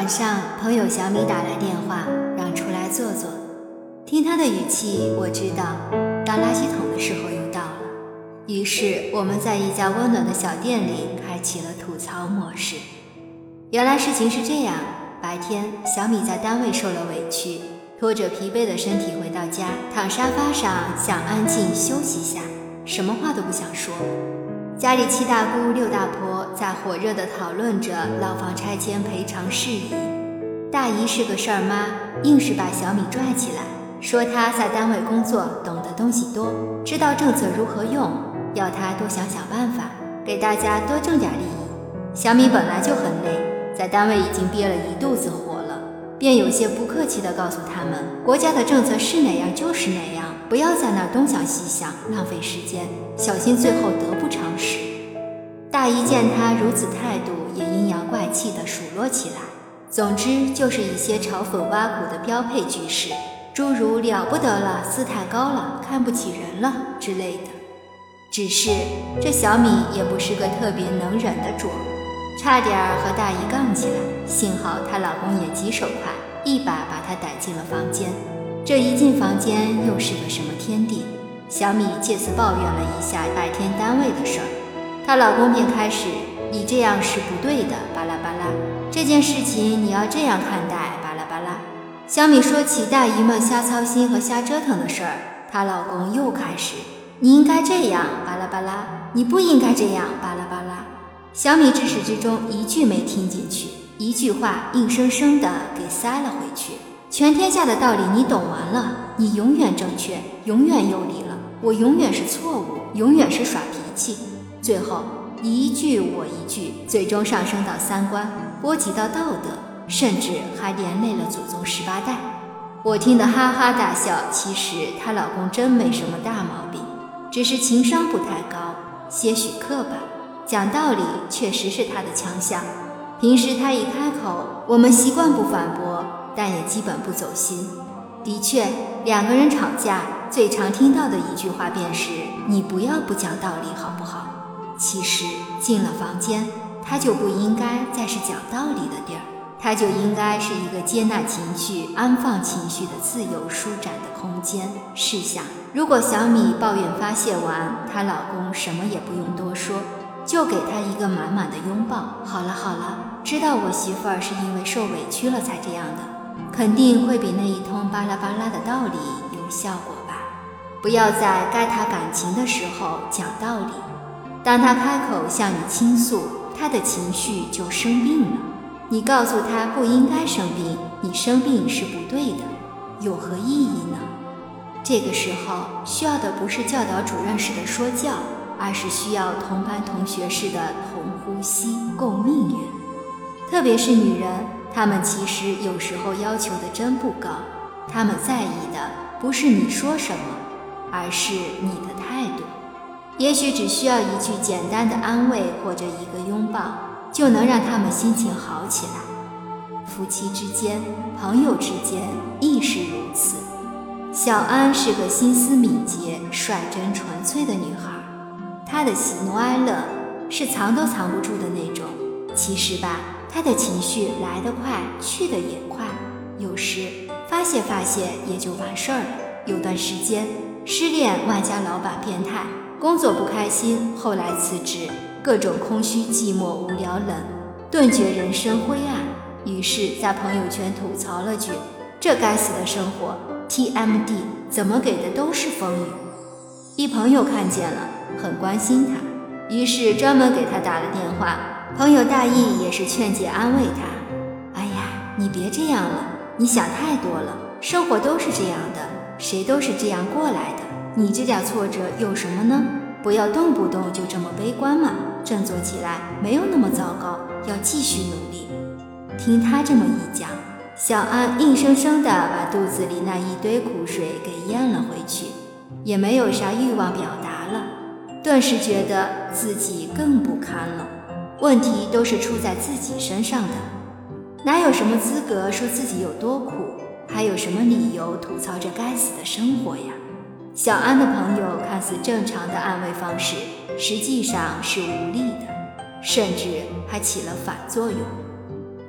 晚上，朋友小米打来电话，让出来坐坐。听他的语气，我知道倒垃圾桶的时候又到了。于是我们在一家温暖的小店里开启了吐槽模式。原来事情是这样：白天，小米在单位受了委屈，拖着疲惫的身体回到家，躺沙发上想安静休息下，什么话都不想说。家里七大姑六大婆在火热地讨论着老房拆迁赔偿事宜。大姨是个事儿妈，硬是把小米拽起来，说她在单位工作，懂得东西多，知道政策如何用，要她多想想办法，给大家多挣点利益。小米本来就很累。在单位已经憋了一肚子火了，便有些不客气地告诉他们，国家的政策是哪样就是哪样，不要在那儿东想西想，浪费时间，小心最后得不偿失。大姨见他如此态度，也阴阳怪气地数落起来。总之就是一些嘲讽挖苦的标配句式，诸如了不得了，姿态高了，看不起人了之类的。只是这小米也不是个特别能忍的主。差点和大姨杠起来，幸好她老公也棘手快，一把把她逮进了房间。这一进房间又是个什么天地？小米借此抱怨了一下白天单位的事儿，她老公便开始：“你这样是不对的，巴拉巴拉。这件事情你要这样看待，巴拉巴拉。”小米说起大姨们瞎操心和瞎折腾的事儿，她老公又开始：“你应该这样，巴拉巴拉。你不应该这样，巴拉巴拉。”小米至始至终一句没听进去，一句话硬生生的给塞了回去。全天下的道理你懂完了，你永远正确，永远有理了。我永远是错误，永远是耍脾气。最后你一句我一句，最终上升到三观，波及到道德，甚至还连累了祖宗十八代。我听得哈哈大笑。其实她老公真没什么大毛病，只是情商不太高，些许刻板。讲道理确实是他的强项。平时他一开口，我们习惯不反驳，但也基本不走心。的确，两个人吵架最常听到的一句话便是“你不要不讲道理，好不好？”其实进了房间，他就不应该再是讲道理的地儿，他就应该是一个接纳情绪、安放情绪的自由舒展的空间。试想，如果小米抱怨发泄完，她老公什么也不用多说。就给他一个满满的拥抱。好了好了，知道我媳妇儿是因为受委屈了才这样的，肯定会比那一通巴拉巴拉的道理有效果吧？不要在该谈感情的时候讲道理。当他开口向你倾诉，他的情绪就生病了。你告诉他不应该生病，你生病是不对的，有何意义呢？这个时候需要的不是教导主任式的说教。而是需要同班同学似的同呼吸共命运，特别是女人，她们其实有时候要求的真不高，她们在意的不是你说什么，而是你的态度。也许只需要一句简单的安慰或者一个拥抱，就能让她们心情好起来。夫妻之间、朋友之间亦是如此。小安是个心思敏捷、率真纯粹的女孩。他的喜怒哀乐是藏都藏不住的那种。其实吧，他的情绪来得快，去得也快。有时发泄发泄也就完事儿了。有段时间失恋，外加老板变态，工作不开心，后来辞职，各种空虚、寂寞、无聊、冷，顿觉人生灰暗。于是，在朋友圈吐槽了句：“这该死的生活，TMD，怎么给的都是风雨。”一朋友看见了。很关心他，于是专门给他打了电话。朋友大意也是劝解安慰他：“哎呀，你别这样了，你想太多了。生活都是这样的，谁都是这样过来的。你这点挫折有什么呢？不要动不动就这么悲观嘛，振作起来，没有那么糟糕，要继续努力。”听他这么一讲，小安硬生生的把肚子里那一堆苦水给咽了回去，也没有啥欲望表达。顿时觉得自己更不堪了，问题都是出在自己身上的，哪有什么资格说自己有多苦，还有什么理由吐槽这该死的生活呀？小安的朋友看似正常的安慰方式，实际上是无力的，甚至还起了反作用。